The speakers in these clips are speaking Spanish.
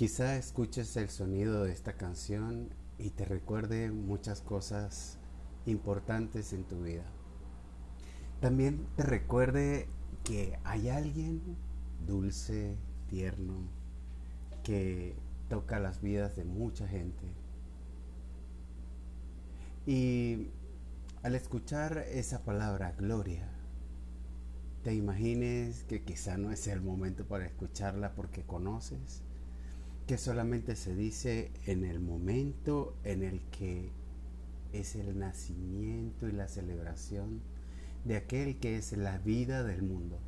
Quizá escuches el sonido de esta canción y te recuerde muchas cosas importantes en tu vida. También te recuerde que hay alguien dulce, tierno, que toca las vidas de mucha gente. Y al escuchar esa palabra, gloria, te imagines que quizá no es el momento para escucharla porque conoces que solamente se dice en el momento en el que es el nacimiento y la celebración de aquel que es la vida del mundo.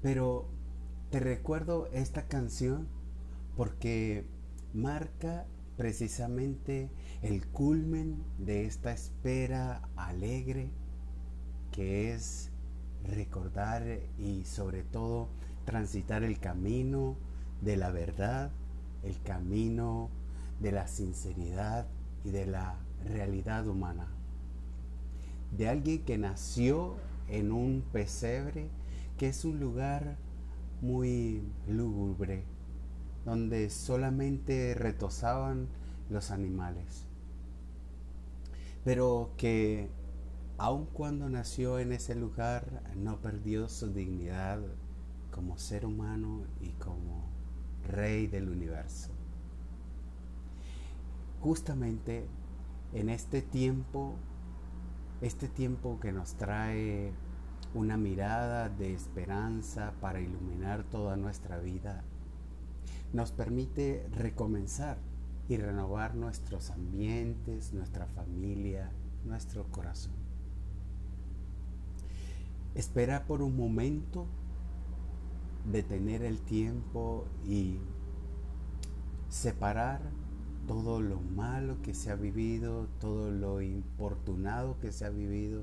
Pero te recuerdo esta canción porque marca precisamente el culmen de esta espera alegre que es recordar y sobre todo transitar el camino de la verdad, el camino de la sinceridad y de la realidad humana. De alguien que nació en un pesebre que es un lugar muy lúgubre, donde solamente retozaban los animales, pero que aun cuando nació en ese lugar no perdió su dignidad como ser humano y como rey del universo. Justamente en este tiempo, este tiempo que nos trae una mirada de esperanza para iluminar toda nuestra vida, nos permite recomenzar y renovar nuestros ambientes, nuestra familia, nuestro corazón. Espera por un momento detener el tiempo y separar todo lo malo que se ha vivido, todo lo importunado que se ha vivido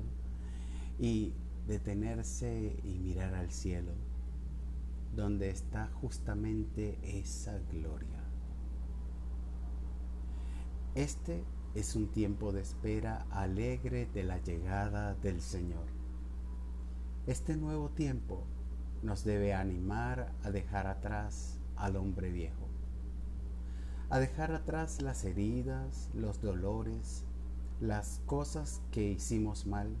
y detenerse y mirar al cielo, donde está justamente esa gloria. Este es un tiempo de espera alegre de la llegada del Señor. Este nuevo tiempo nos debe animar a dejar atrás al hombre viejo, a dejar atrás las heridas, los dolores, las cosas que hicimos mal,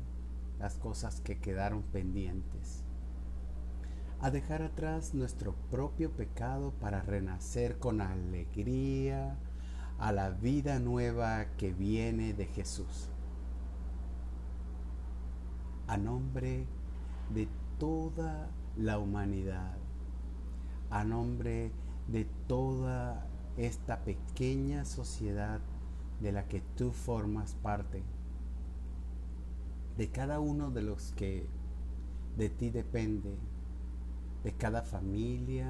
las cosas que quedaron pendientes, a dejar atrás nuestro propio pecado para renacer con alegría, a la vida nueva que viene de Jesús. A nombre de toda la humanidad, a nombre de toda esta pequeña sociedad de la que tú formas parte, de cada uno de los que de ti depende, de cada familia,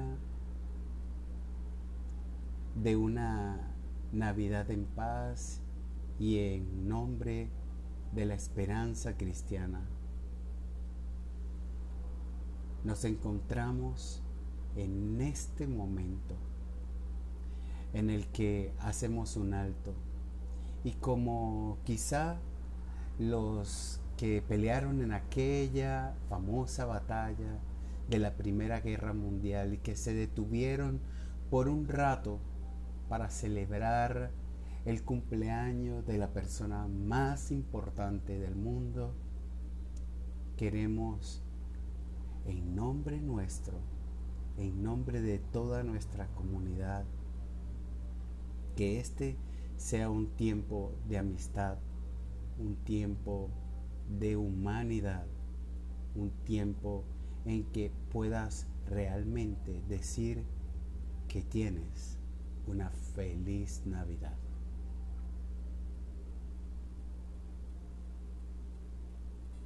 de una Navidad en paz y en nombre de la esperanza cristiana. Nos encontramos en este momento en el que hacemos un alto. Y como quizá los que pelearon en aquella famosa batalla de la Primera Guerra Mundial y que se detuvieron por un rato para celebrar el cumpleaños de la persona más importante del mundo, queremos en nombre nuestro, en nombre de toda nuestra comunidad, que este sea un tiempo de amistad, un tiempo de humanidad, un tiempo en que puedas realmente decir que tienes una feliz Navidad.